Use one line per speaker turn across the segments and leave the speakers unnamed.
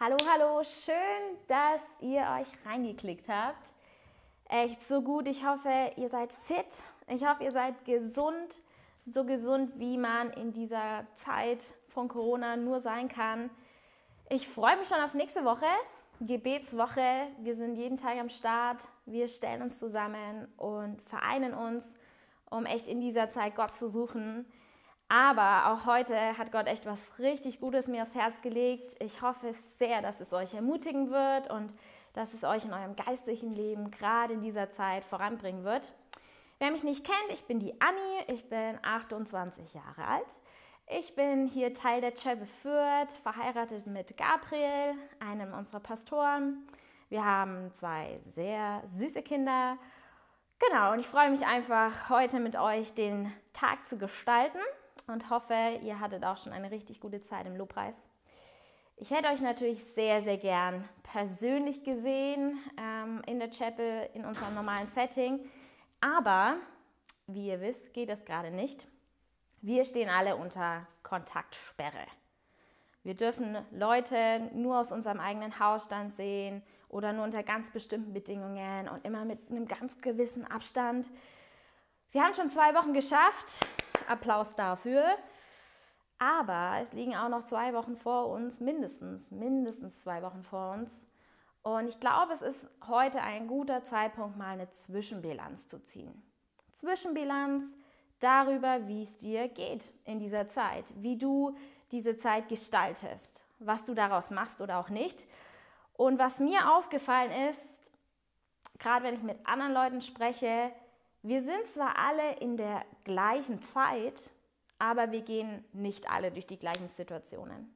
Hallo, hallo, schön, dass ihr euch reingeklickt habt. Echt so gut. Ich hoffe, ihr seid fit. Ich hoffe, ihr seid gesund. So gesund, wie man in dieser Zeit von Corona nur sein kann. Ich freue mich schon auf nächste Woche, Gebetswoche. Wir sind jeden Tag am Start. Wir stellen uns zusammen und vereinen uns, um echt in dieser Zeit Gott zu suchen. Aber auch heute hat Gott echt was richtig Gutes mir aufs Herz gelegt. Ich hoffe sehr, dass es euch ermutigen wird und dass es euch in eurem geistlichen Leben gerade in dieser Zeit voranbringen wird. Wer mich nicht kennt, ich bin die Anni, ich bin 28 Jahre alt. Ich bin hier Teil der Chapel Fürth, verheiratet mit Gabriel, einem unserer Pastoren. Wir haben zwei sehr süße Kinder. Genau, und ich freue mich einfach, heute mit euch den Tag zu gestalten und hoffe, ihr hattet auch schon eine richtig gute Zeit im Lobpreis. Ich hätte euch natürlich sehr, sehr gern persönlich gesehen ähm, in der Chapel, in unserem normalen Setting. Aber, wie ihr wisst, geht das gerade nicht. Wir stehen alle unter Kontaktsperre. Wir dürfen Leute nur aus unserem eigenen Hausstand sehen oder nur unter ganz bestimmten Bedingungen und immer mit einem ganz gewissen Abstand. Wir haben schon zwei Wochen geschafft. Applaus dafür. Aber es liegen auch noch zwei Wochen vor uns, mindestens, mindestens zwei Wochen vor uns. Und ich glaube, es ist heute ein guter Zeitpunkt, mal eine Zwischenbilanz zu ziehen. Zwischenbilanz darüber, wie es dir geht in dieser Zeit, wie du diese Zeit gestaltest, was du daraus machst oder auch nicht. Und was mir aufgefallen ist, gerade wenn ich mit anderen Leuten spreche, wir sind zwar alle in der gleichen Zeit, aber wir gehen nicht alle durch die gleichen Situationen.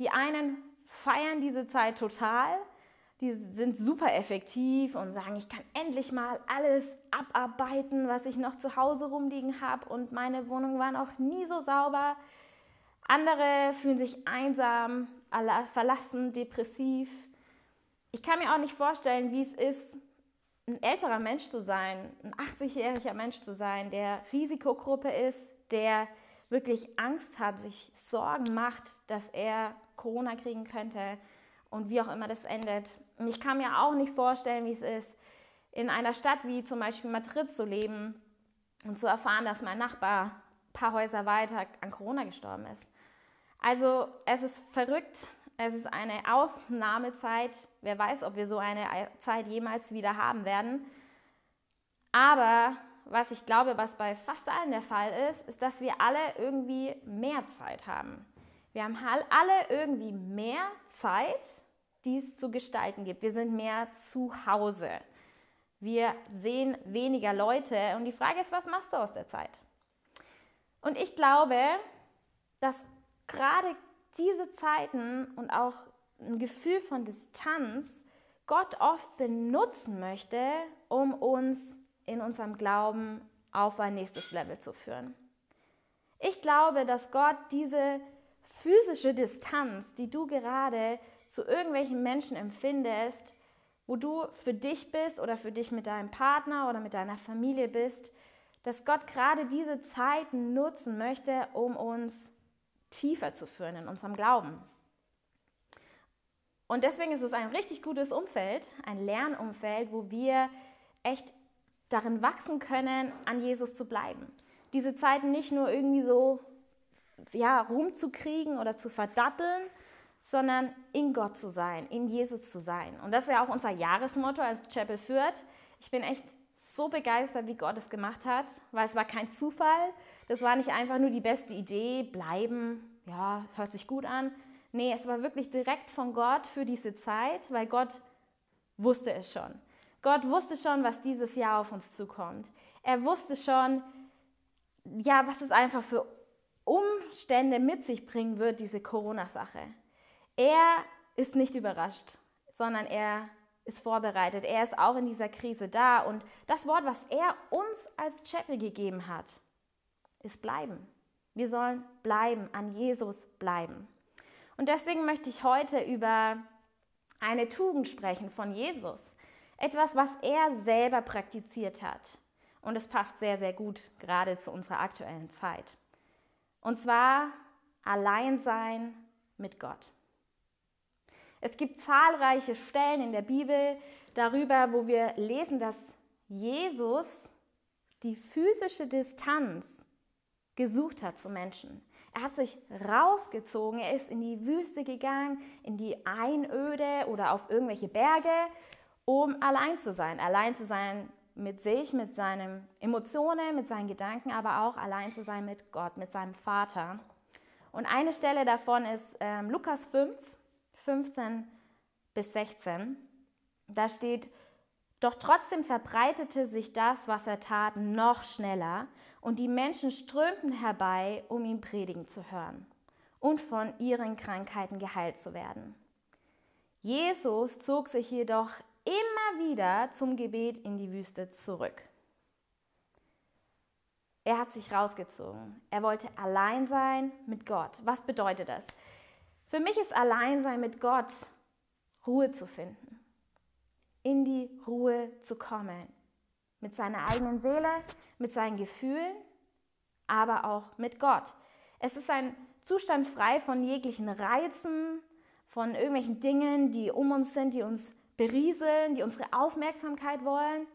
Die einen feiern diese Zeit total, die sind super effektiv und sagen, ich kann endlich mal alles abarbeiten, was ich noch zu Hause rumliegen habe und meine Wohnung war noch nie so sauber. Andere fühlen sich einsam, verlassen, depressiv. Ich kann mir auch nicht vorstellen, wie es ist, ein älterer Mensch zu sein, ein 80-jähriger Mensch zu sein, der Risikogruppe ist, der wirklich Angst hat, sich Sorgen macht, dass er Corona kriegen könnte und wie auch immer das endet. Und ich kann mir auch nicht vorstellen, wie es ist, in einer Stadt wie zum Beispiel Madrid zu leben und zu erfahren, dass mein Nachbar ein paar Häuser weiter an Corona gestorben ist. Also es ist verrückt, es ist eine Ausnahmezeit. Wer weiß, ob wir so eine Zeit jemals wieder haben werden. Aber was ich glaube, was bei fast allen der Fall ist, ist, dass wir alle irgendwie mehr Zeit haben. Wir haben alle irgendwie mehr Zeit, die es zu gestalten gibt. Wir sind mehr zu Hause. Wir sehen weniger Leute und die Frage ist, was machst du aus der Zeit? Und ich glaube, dass gerade diese Zeiten und auch ein Gefühl von Distanz Gott oft benutzen möchte, um uns in unserem Glauben auf ein nächstes Level zu führen. Ich glaube, dass Gott diese physische Distanz, die du gerade zu irgendwelchen Menschen empfindest, wo du für dich bist oder für dich mit deinem Partner oder mit deiner Familie bist, dass Gott gerade diese Zeiten nutzen möchte, um uns tiefer zu führen in unserem Glauben. Und deswegen ist es ein richtig gutes Umfeld, ein Lernumfeld, wo wir echt darin wachsen können, an Jesus zu bleiben. Diese Zeiten nicht nur irgendwie so ja, rumzukriegen oder zu verdatteln, sondern in Gott zu sein, in Jesus zu sein. Und das ist ja auch unser Jahresmotto als Chapel Fürth. Ich bin echt so begeistert, wie Gott es gemacht hat, weil es war kein Zufall. Das war nicht einfach nur die beste Idee, bleiben, ja, hört sich gut an. Nee, es war wirklich direkt von Gott für diese Zeit, weil Gott wusste es schon. Gott wusste schon, was dieses Jahr auf uns zukommt. Er wusste schon, ja, was es einfach für Umstände mit sich bringen wird, diese Corona-Sache. Er ist nicht überrascht, sondern er ist vorbereitet. Er ist auch in dieser Krise da. Und das Wort, was er uns als Chapel gegeben hat, ist bleiben. Wir sollen bleiben, an Jesus bleiben. Und deswegen möchte ich heute über eine Tugend sprechen von Jesus. Etwas, was er selber praktiziert hat. Und es passt sehr, sehr gut gerade zu unserer aktuellen Zeit. Und zwar allein sein mit Gott. Es gibt zahlreiche Stellen in der Bibel darüber, wo wir lesen, dass Jesus die physische Distanz gesucht hat zu Menschen. Er hat sich rausgezogen, er ist in die Wüste gegangen, in die Einöde oder auf irgendwelche Berge, um allein zu sein. Allein zu sein mit sich, mit seinen Emotionen, mit seinen Gedanken, aber auch allein zu sein mit Gott, mit seinem Vater. Und eine Stelle davon ist ähm, Lukas 5, 15 bis 16. Da steht, doch trotzdem verbreitete sich das, was er tat, noch schneller und die Menschen strömten herbei, um ihn predigen zu hören und von ihren Krankheiten geheilt zu werden. Jesus zog sich jedoch immer wieder zum Gebet in die Wüste zurück. Er hat sich rausgezogen. Er wollte allein sein mit Gott. Was bedeutet das? Für mich ist Alleinsein mit Gott Ruhe zu finden, in die Ruhe zu kommen, mit seiner eigenen Seele, mit seinen Gefühlen, aber auch mit Gott. Es ist ein Zustand frei von jeglichen Reizen, von irgendwelchen Dingen, die um uns sind, die uns berieseln, die unsere Aufmerksamkeit wollen.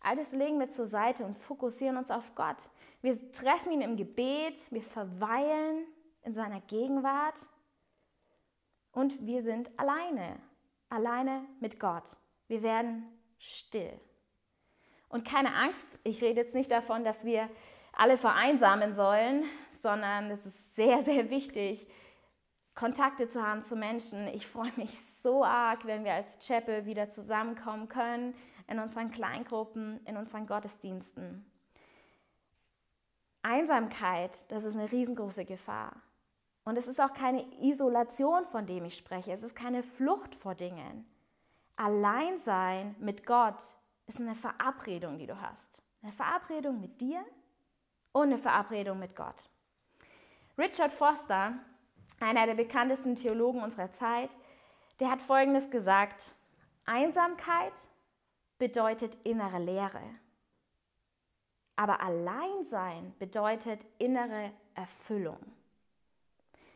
All das legen wir zur Seite und fokussieren uns auf Gott. Wir treffen ihn im Gebet, wir verweilen in seiner Gegenwart und wir sind alleine, alleine mit Gott. Wir werden still. Und keine Angst, ich rede jetzt nicht davon, dass wir alle vereinsamen sollen, sondern es ist sehr, sehr wichtig, Kontakte zu haben zu Menschen. Ich freue mich so arg, wenn wir als Chapel wieder zusammenkommen können in unseren Kleingruppen, in unseren Gottesdiensten. Einsamkeit, das ist eine riesengroße Gefahr. Und es ist auch keine Isolation, von dem ich spreche. Es ist keine Flucht vor Dingen. Alleinsein mit Gott ist eine Verabredung, die du hast. Eine Verabredung mit dir und eine Verabredung mit Gott. Richard Foster, einer der bekanntesten Theologen unserer Zeit, der hat Folgendes gesagt. Einsamkeit bedeutet innere Leere. Aber Alleinsein bedeutet innere Erfüllung.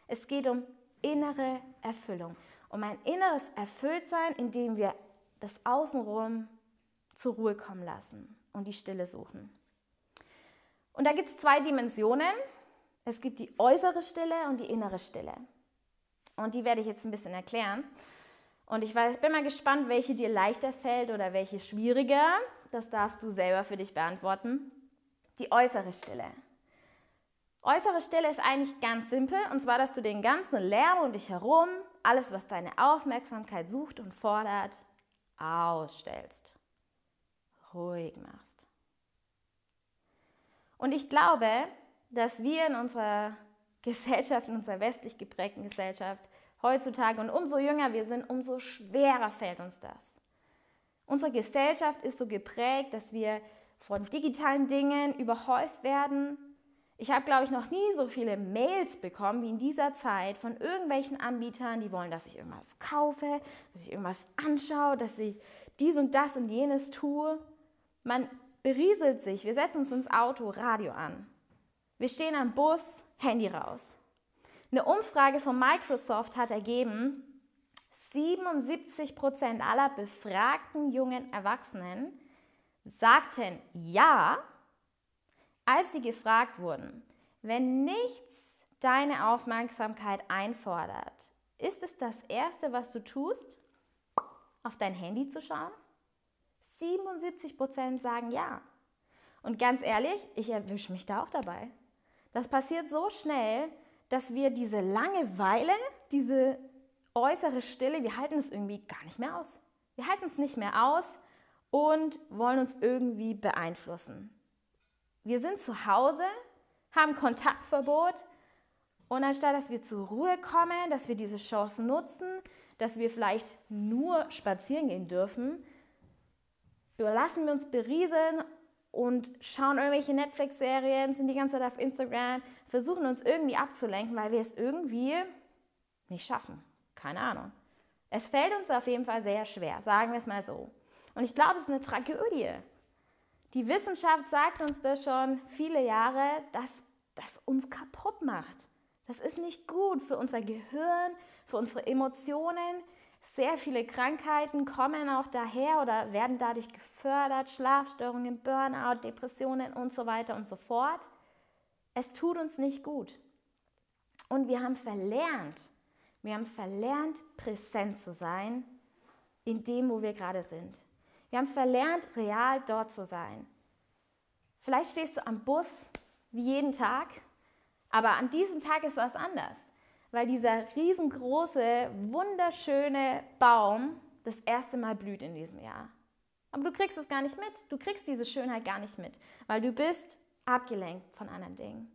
Es geht um innere Erfüllung, um ein inneres Erfülltsein, indem wir das Außenrum zur Ruhe kommen lassen und die Stille suchen. Und da gibt es zwei Dimensionen. Es gibt die äußere Stille und die innere Stille. Und die werde ich jetzt ein bisschen erklären. Und ich bin mal gespannt, welche dir leichter fällt oder welche schwieriger. Das darfst du selber für dich beantworten. Die äußere Stille. Äußere Stille ist eigentlich ganz simpel, und zwar, dass du den ganzen Lärm um dich herum, alles, was deine Aufmerksamkeit sucht und fordert, ausstellst. Ruhig machst. Und ich glaube, dass wir in unserer Gesellschaft, in unserer westlich geprägten Gesellschaft heutzutage und umso jünger wir sind, umso schwerer fällt uns das. Unsere Gesellschaft ist so geprägt, dass wir von digitalen Dingen überhäuft werden. Ich habe, glaube ich, noch nie so viele Mails bekommen wie in dieser Zeit von irgendwelchen Anbietern, die wollen, dass ich irgendwas kaufe, dass ich irgendwas anschaue, dass ich dies und das und jenes tue. Man berieselt sich. Wir setzen uns ins Auto, Radio an. Wir stehen am Bus, Handy raus. Eine Umfrage von Microsoft hat ergeben, 77 Prozent aller befragten jungen Erwachsenen sagten ja, als sie gefragt wurden, wenn nichts deine Aufmerksamkeit einfordert, ist es das Erste, was du tust, auf dein Handy zu schauen? 77 Prozent sagen ja. Und ganz ehrlich, ich erwische mich da auch dabei. Das passiert so schnell, dass wir diese Langeweile, diese äußere Stille, wir halten es irgendwie gar nicht mehr aus. Wir halten es nicht mehr aus, und wollen uns irgendwie beeinflussen. Wir sind zu Hause, haben Kontaktverbot und anstatt dass wir zur Ruhe kommen, dass wir diese Chance nutzen, dass wir vielleicht nur spazieren gehen dürfen, lassen wir uns berieseln und schauen irgendwelche Netflix-Serien, sind die ganze Zeit auf Instagram, versuchen uns irgendwie abzulenken, weil wir es irgendwie nicht schaffen. Keine Ahnung. Es fällt uns auf jeden Fall sehr schwer, sagen wir es mal so. Und ich glaube, es ist eine Tragödie. Die Wissenschaft sagt uns das schon viele Jahre, dass das uns kaputt macht. Das ist nicht gut für unser Gehirn, für unsere Emotionen. Sehr viele Krankheiten kommen auch daher oder werden dadurch gefördert, Schlafstörungen, Burnout, Depressionen und so weiter und so fort. Es tut uns nicht gut. Und wir haben verlernt, wir haben verlernt, präsent zu sein in dem, wo wir gerade sind. Wir haben verlernt, real dort zu sein. Vielleicht stehst du am Bus wie jeden Tag, aber an diesem Tag ist was anders, weil dieser riesengroße, wunderschöne Baum das erste Mal blüht in diesem Jahr. Aber du kriegst es gar nicht mit. Du kriegst diese Schönheit gar nicht mit, weil du bist abgelenkt von anderen Dingen.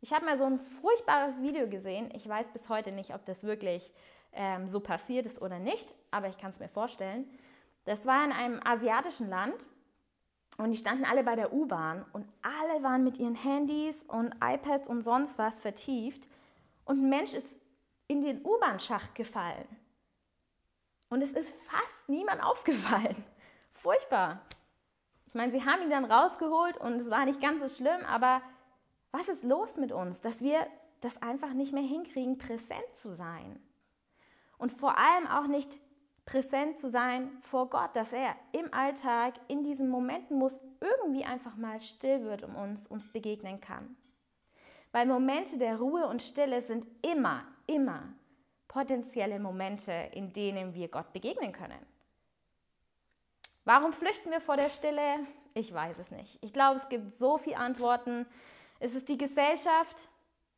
Ich habe mal so ein furchtbares Video gesehen. Ich weiß bis heute nicht, ob das wirklich ähm, so passiert ist oder nicht, aber ich kann es mir vorstellen. Das war in einem asiatischen Land und die standen alle bei der U-Bahn und alle waren mit ihren Handys und iPads und sonst was vertieft und ein Mensch ist in den U-Bahn-Schacht gefallen. Und es ist fast niemand aufgefallen. Furchtbar. Ich meine, sie haben ihn dann rausgeholt und es war nicht ganz so schlimm, aber was ist los mit uns, dass wir das einfach nicht mehr hinkriegen, präsent zu sein? Und vor allem auch nicht präsent zu sein vor Gott, dass er im Alltag, in diesen Momenten, es irgendwie einfach mal still wird um uns, uns begegnen kann. Weil Momente der Ruhe und Stille sind immer, immer potenzielle Momente, in denen wir Gott begegnen können. Warum flüchten wir vor der Stille? Ich weiß es nicht. Ich glaube, es gibt so viele Antworten. Es ist die Gesellschaft,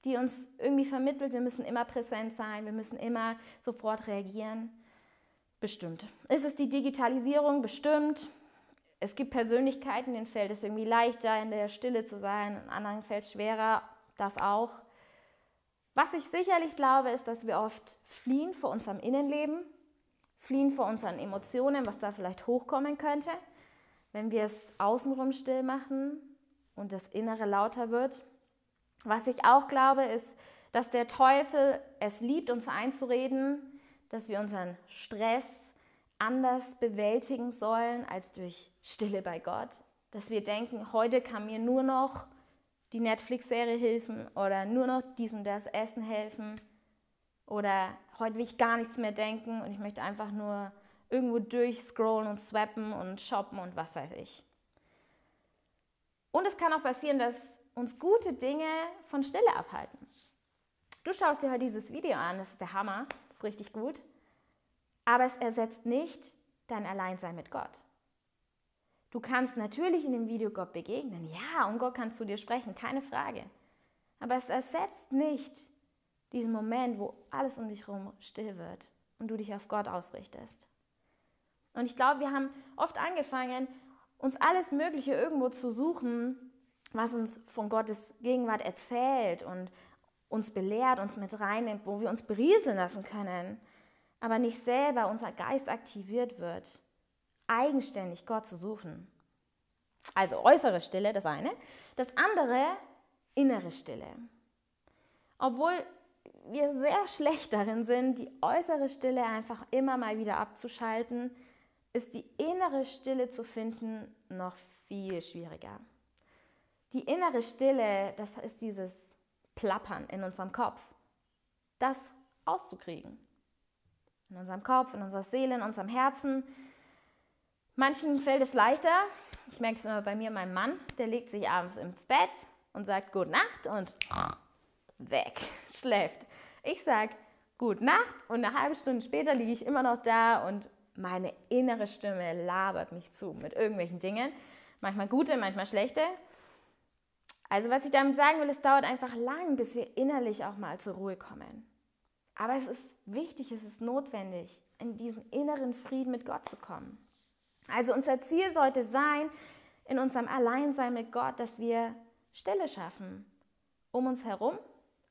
die uns irgendwie vermittelt, wir müssen immer präsent sein, wir müssen immer sofort reagieren. Bestimmt. Ist es die Digitalisierung? Bestimmt. Es gibt Persönlichkeiten, denen fällt es irgendwie leichter, in der Stille zu sein, in anderen fällt es schwerer, das auch. Was ich sicherlich glaube, ist, dass wir oft fliehen vor unserem Innenleben, fliehen vor unseren Emotionen, was da vielleicht hochkommen könnte, wenn wir es außenrum still machen und das Innere lauter wird. Was ich auch glaube, ist, dass der Teufel es liebt, uns einzureden, dass wir unseren Stress anders bewältigen sollen als durch Stille bei Gott. Dass wir denken, heute kann mir nur noch die Netflix-Serie helfen oder nur noch dies und das Essen helfen oder heute will ich gar nichts mehr denken und ich möchte einfach nur irgendwo durchscrollen und swappen und shoppen und was weiß ich. Und es kann auch passieren, dass uns gute Dinge von Stille abhalten. Du schaust dir heute dieses Video an, das ist der Hammer, ist richtig gut. Aber es ersetzt nicht dein Alleinsein mit Gott. Du kannst natürlich in dem Video Gott begegnen, ja, und Gott kann zu dir sprechen, keine Frage. Aber es ersetzt nicht diesen Moment, wo alles um dich herum still wird und du dich auf Gott ausrichtest. Und ich glaube, wir haben oft angefangen, uns alles Mögliche irgendwo zu suchen, was uns von Gottes Gegenwart erzählt und uns belehrt, uns mit reinnimmt, wo wir uns berieseln lassen können, aber nicht selber unser Geist aktiviert wird, eigenständig Gott zu suchen. Also äußere Stille, das eine. Das andere, innere Stille. Obwohl wir sehr schlecht darin sind, die äußere Stille einfach immer mal wieder abzuschalten, ist die innere Stille zu finden noch viel schwieriger. Die innere Stille, das ist dieses Plappern in unserem Kopf, das auszukriegen. In unserem Kopf, in unserer Seele, in unserem Herzen. Manchen fällt es leichter. Ich merke es immer bei mir, mein Mann, der legt sich abends ins Bett und sagt Gute Nacht und weg, schläft. Ich sage Gute Nacht und eine halbe Stunde später liege ich immer noch da und meine innere Stimme labert mich zu mit irgendwelchen Dingen. Manchmal gute, manchmal schlechte. Also was ich damit sagen will, es dauert einfach lang, bis wir innerlich auch mal zur Ruhe kommen. Aber es ist wichtig, es ist notwendig, in diesen inneren Frieden mit Gott zu kommen. Also unser Ziel sollte sein, in unserem Alleinsein mit Gott, dass wir Stille schaffen, um uns herum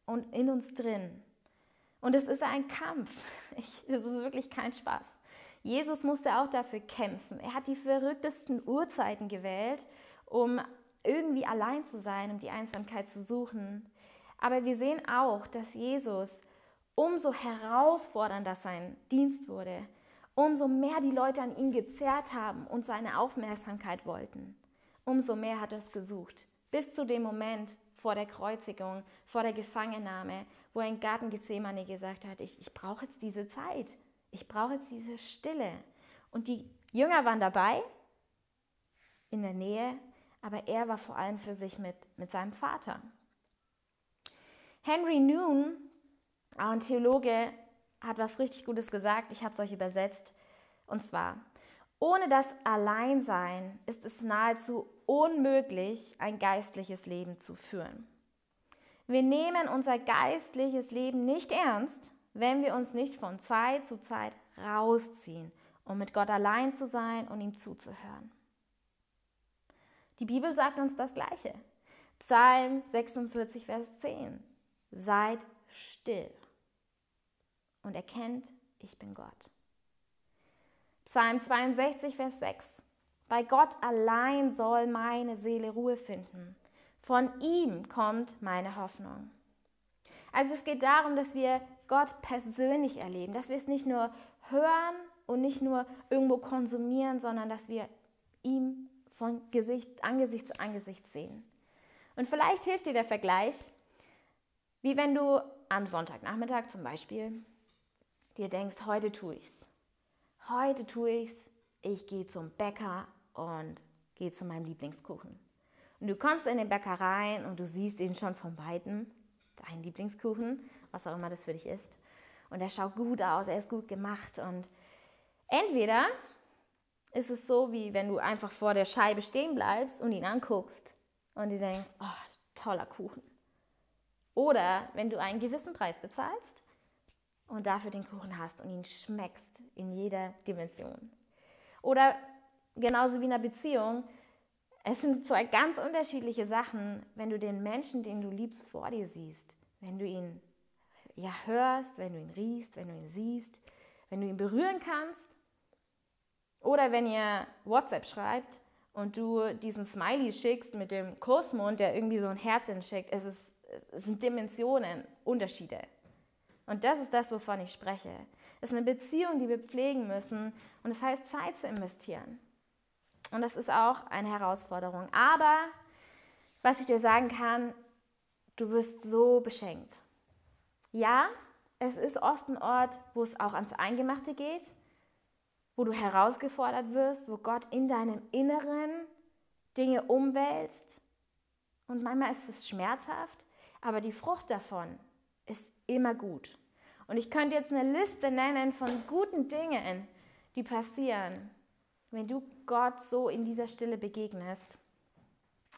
und in uns drin. Und es ist ein Kampf. Es ist wirklich kein Spaß. Jesus musste auch dafür kämpfen. Er hat die verrücktesten Uhrzeiten gewählt, um irgendwie allein zu sein, um die Einsamkeit zu suchen. Aber wir sehen auch, dass Jesus umso herausfordernder sein Dienst wurde, umso mehr die Leute an ihn gezerrt haben und seine Aufmerksamkeit wollten, umso mehr hat er es gesucht. Bis zu dem Moment vor der Kreuzigung, vor der Gefangennahme, wo er in Garten Gethsemane gesagt hat, ich, ich brauche jetzt diese Zeit. Ich brauche jetzt diese Stille. Und die Jünger waren dabei, in der Nähe, aber er war vor allem für sich mit, mit seinem Vater. Henry Noon, ein Theologe, hat was richtig Gutes gesagt. Ich habe es euch übersetzt. Und zwar, ohne das Alleinsein ist es nahezu unmöglich, ein geistliches Leben zu führen. Wir nehmen unser geistliches Leben nicht ernst, wenn wir uns nicht von Zeit zu Zeit rausziehen, um mit Gott allein zu sein und ihm zuzuhören. Die Bibel sagt uns das Gleiche. Psalm 46, Vers 10. Seid still und erkennt, ich bin Gott. Psalm 62, Vers 6. Bei Gott allein soll meine Seele Ruhe finden. Von ihm kommt meine Hoffnung. Also es geht darum, dass wir Gott persönlich erleben, dass wir es nicht nur hören und nicht nur irgendwo konsumieren, sondern dass wir ihm von Gesicht, Angesicht zu Angesicht sehen. Und vielleicht hilft dir der Vergleich, wie wenn du am Sonntagnachmittag zum Beispiel dir denkst, heute tue ich's heute tue ich's, ich gehe zum Bäcker und gehe zu meinem Lieblingskuchen. Und du kommst in den Bäcker rein und du siehst ihn schon von Weitem, deinen Lieblingskuchen, was auch immer das für dich ist. Und er schaut gut aus, er ist gut gemacht. Und entweder ist es so, wie wenn du einfach vor der Scheibe stehen bleibst und ihn anguckst und dir denkst, oh, toller Kuchen. Oder wenn du einen gewissen Preis bezahlst und dafür den Kuchen hast und ihn schmeckst in jeder Dimension. Oder genauso wie in einer Beziehung, es sind zwei ganz unterschiedliche Sachen, wenn du den Menschen, den du liebst, vor dir siehst, wenn du ihn ja hörst, wenn du ihn riechst, wenn du ihn siehst, wenn du ihn berühren kannst. Oder wenn ihr WhatsApp schreibt und du diesen Smiley schickst mit dem Kussmund, der irgendwie so ein Herz schickt. Es, es sind Dimensionen, Unterschiede. Und das ist das, wovon ich spreche. Es ist eine Beziehung, die wir pflegen müssen. Und es das heißt, Zeit zu investieren. Und das ist auch eine Herausforderung. Aber was ich dir sagen kann, du wirst so beschenkt. Ja, es ist oft ein Ort, wo es auch ans Eingemachte geht, wo du herausgefordert wirst, wo Gott in deinem Inneren Dinge umwälzt. Und manchmal ist es schmerzhaft, aber die Frucht davon ist immer gut. Und ich könnte jetzt eine Liste nennen von guten Dingen, die passieren, wenn du Gott so in dieser Stille begegnest.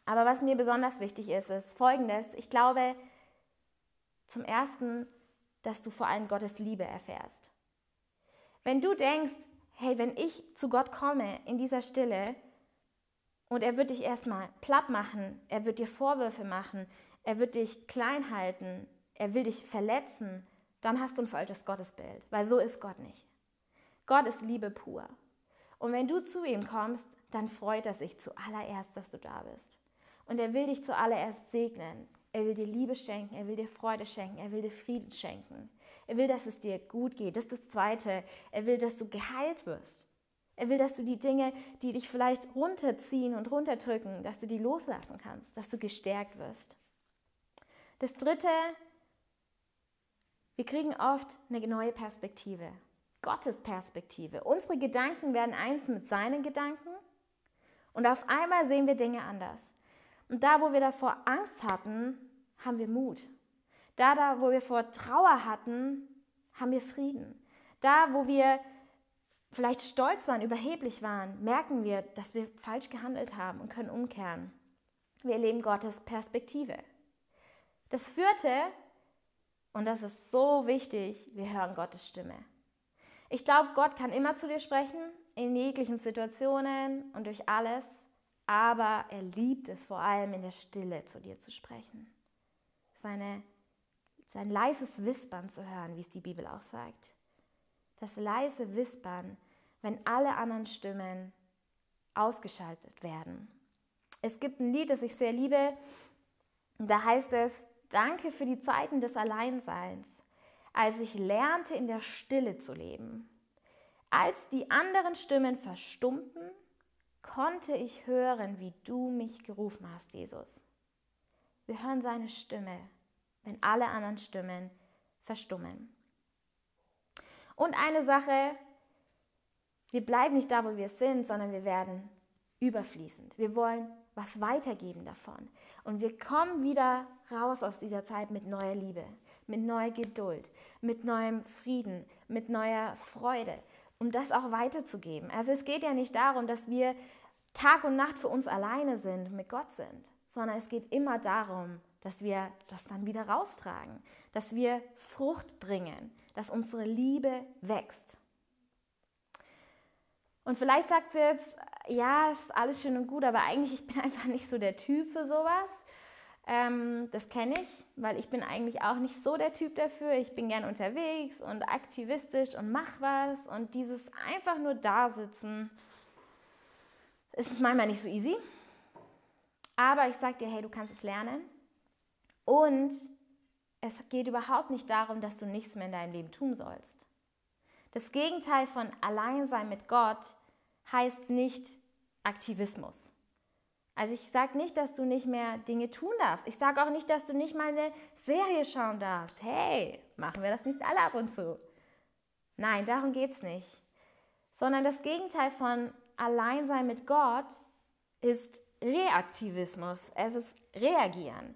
Aber was mir besonders wichtig ist, ist Folgendes. Ich glaube zum Ersten, dass du vor allem Gottes Liebe erfährst. Wenn du denkst, hey, wenn ich zu Gott komme in dieser Stille und er wird dich erstmal platt machen, er wird dir Vorwürfe machen, er wird dich klein halten, er will dich verletzen, dann hast du ein falsches Gottesbild, weil so ist Gott nicht. Gott ist Liebe pur. Und wenn du zu ihm kommst, dann freut er sich zuallererst, dass du da bist. Und er will dich zuallererst segnen. Er will dir Liebe schenken, er will dir Freude schenken, er will dir Frieden schenken. Er will, dass es dir gut geht. Das ist das Zweite. Er will, dass du geheilt wirst. Er will, dass du die Dinge, die dich vielleicht runterziehen und runterdrücken, dass du die loslassen kannst, dass du gestärkt wirst. Das Dritte, wir kriegen oft eine neue Perspektive, Gottes Perspektive. Unsere Gedanken werden eins mit seinen Gedanken und auf einmal sehen wir Dinge anders. Und da, wo wir davor Angst hatten, haben wir Mut. Da, da, wo wir vor Trauer hatten, haben wir Frieden. Da, wo wir vielleicht stolz waren, überheblich waren, merken wir, dass wir falsch gehandelt haben und können umkehren. Wir erleben Gottes Perspektive. Das vierte und das ist so wichtig, wir hören Gottes Stimme. Ich glaube, Gott kann immer zu dir sprechen, in jeglichen Situationen und durch alles, aber er liebt es vor allem in der Stille zu dir zu sprechen. Seine, sein leises Wispern zu hören, wie es die Bibel auch sagt. Das leise Wispern, wenn alle anderen Stimmen ausgeschaltet werden. Es gibt ein Lied, das ich sehr liebe, da heißt es, Danke für die Zeiten des Alleinseins, als ich lernte, in der Stille zu leben. Als die anderen Stimmen verstummten, konnte ich hören, wie du mich gerufen hast, Jesus. Wir hören seine Stimme, wenn alle anderen Stimmen verstummen. Und eine Sache, wir bleiben nicht da, wo wir sind, sondern wir werden überfließend. Wir wollen was weitergeben davon. Und wir kommen wieder raus aus dieser Zeit mit neuer Liebe, mit neuer Geduld, mit neuem Frieden, mit neuer Freude, um das auch weiterzugeben. Also es geht ja nicht darum, dass wir Tag und Nacht für uns alleine sind, mit Gott sind, sondern es geht immer darum, dass wir das dann wieder raustragen, dass wir Frucht bringen, dass unsere Liebe wächst. Und vielleicht sagt sie jetzt, ja, ist alles schön und gut, aber eigentlich ich bin einfach nicht so der Typ für sowas. Ähm, das kenne ich, weil ich bin eigentlich auch nicht so der Typ dafür. Ich bin gern unterwegs und aktivistisch und mach was und dieses einfach nur da sitzen ist manchmal nicht so easy. Aber ich sage dir, hey, du kannst es lernen. Und es geht überhaupt nicht darum, dass du nichts mehr in deinem Leben tun sollst. Das Gegenteil von Alleinsein mit Gott heißt nicht Aktivismus. Also ich sage nicht, dass du nicht mehr Dinge tun darfst. Ich sage auch nicht, dass du nicht mal eine Serie schauen darfst. Hey, machen wir das nicht alle ab und zu? Nein, darum geht es nicht. Sondern das Gegenteil von Alleinsein mit Gott ist Reaktivismus. Es ist Reagieren.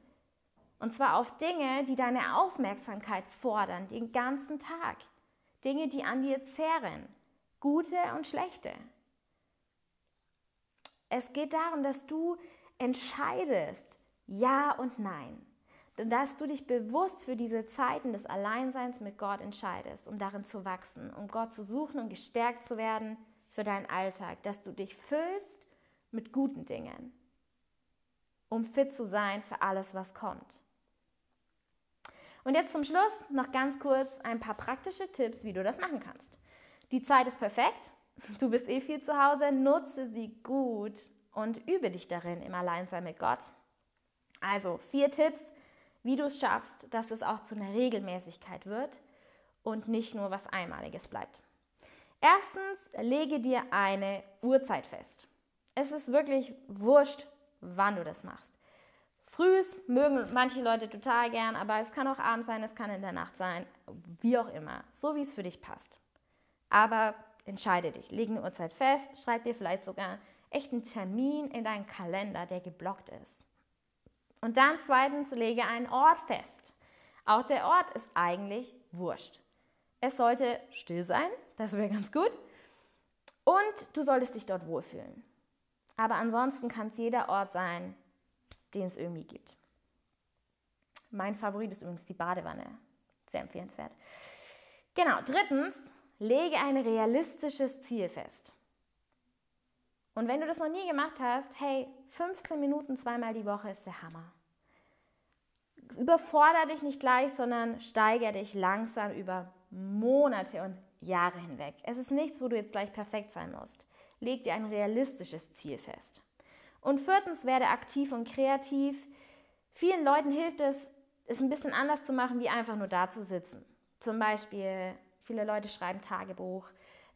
Und zwar auf Dinge, die deine Aufmerksamkeit fordern, den ganzen Tag. Dinge, die an dir zehren. Gute und schlechte. Es geht darum, dass du entscheidest, ja und nein. Dass du dich bewusst für diese Zeiten des Alleinseins mit Gott entscheidest, um darin zu wachsen, um Gott zu suchen und gestärkt zu werden für deinen Alltag. Dass du dich füllst mit guten Dingen, um fit zu sein für alles, was kommt. Und jetzt zum Schluss noch ganz kurz ein paar praktische Tipps, wie du das machen kannst. Die Zeit ist perfekt. Du bist eh viel zu Hause, nutze sie gut und übe dich darin im Alleinsein mit Gott. Also vier Tipps, wie du es schaffst, dass es auch zu einer Regelmäßigkeit wird und nicht nur was Einmaliges bleibt. Erstens, lege dir eine Uhrzeit fest. Es ist wirklich wurscht, wann du das machst. Frühs mögen manche Leute total gern, aber es kann auch abends sein, es kann in der Nacht sein, wie auch immer, so wie es für dich passt. Aber entscheide dich, leg eine Uhrzeit fest, schreib dir vielleicht sogar echt einen Termin in deinen Kalender, der geblockt ist. Und dann zweitens, lege einen Ort fest. Auch der Ort ist eigentlich wurscht. Es sollte still sein, das wäre ganz gut. Und du solltest dich dort wohlfühlen. Aber ansonsten kann es jeder Ort sein, den es irgendwie gibt. Mein Favorit ist übrigens die Badewanne. Sehr empfehlenswert. Genau, drittens, lege ein realistisches Ziel fest. Und wenn du das noch nie gemacht hast, hey, 15 Minuten zweimal die Woche ist der Hammer. Überforder dich nicht gleich, sondern steigere dich langsam über Monate und Jahre hinweg. Es ist nichts, wo du jetzt gleich perfekt sein musst. Leg dir ein realistisches Ziel fest. Und viertens, werde aktiv und kreativ. Vielen Leuten hilft es, es ein bisschen anders zu machen, wie einfach nur da zu sitzen. Zum Beispiel, viele Leute schreiben Tagebuch.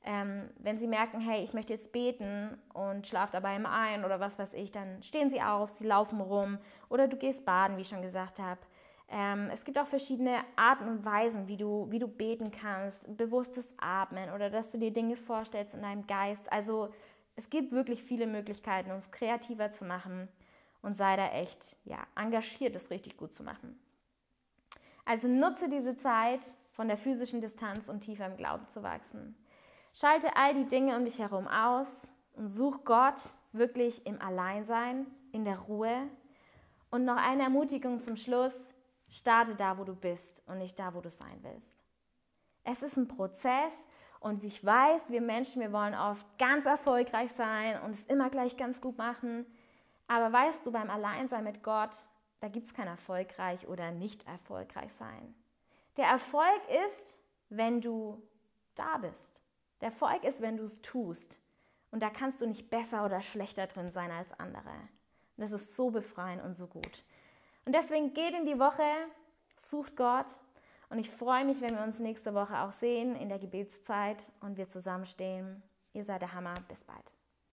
Ähm, wenn sie merken, hey, ich möchte jetzt beten und schlafe dabei im Ein oder was weiß ich, dann stehen sie auf, sie laufen rum oder du gehst baden, wie ich schon gesagt habe. Ähm, es gibt auch verschiedene Arten und Weisen, wie du, wie du beten kannst, bewusstes Atmen oder dass du dir Dinge vorstellst in deinem Geist. Also es gibt wirklich viele Möglichkeiten, uns kreativer zu machen und sei da echt ja, engagiert, es richtig gut zu machen. Also nutze diese Zeit von der physischen Distanz, um tiefer im Glauben zu wachsen. Schalte all die Dinge um dich herum aus und such Gott wirklich im Alleinsein, in der Ruhe. Und noch eine Ermutigung zum Schluss, starte da, wo du bist und nicht da, wo du sein willst. Es ist ein Prozess und wie ich weiß, wir Menschen, wir wollen oft ganz erfolgreich sein und es immer gleich ganz gut machen. Aber weißt du, beim Alleinsein mit Gott, da gibt es kein erfolgreich oder nicht erfolgreich sein. Der Erfolg ist, wenn du da bist. Der Erfolg ist, wenn du es tust. Und da kannst du nicht besser oder schlechter drin sein als andere. Und das ist so befreiend und so gut. Und deswegen geht in die Woche, sucht Gott und ich freue mich, wenn wir uns nächste Woche auch sehen in der Gebetszeit und wir zusammenstehen. Ihr seid der Hammer. Bis bald.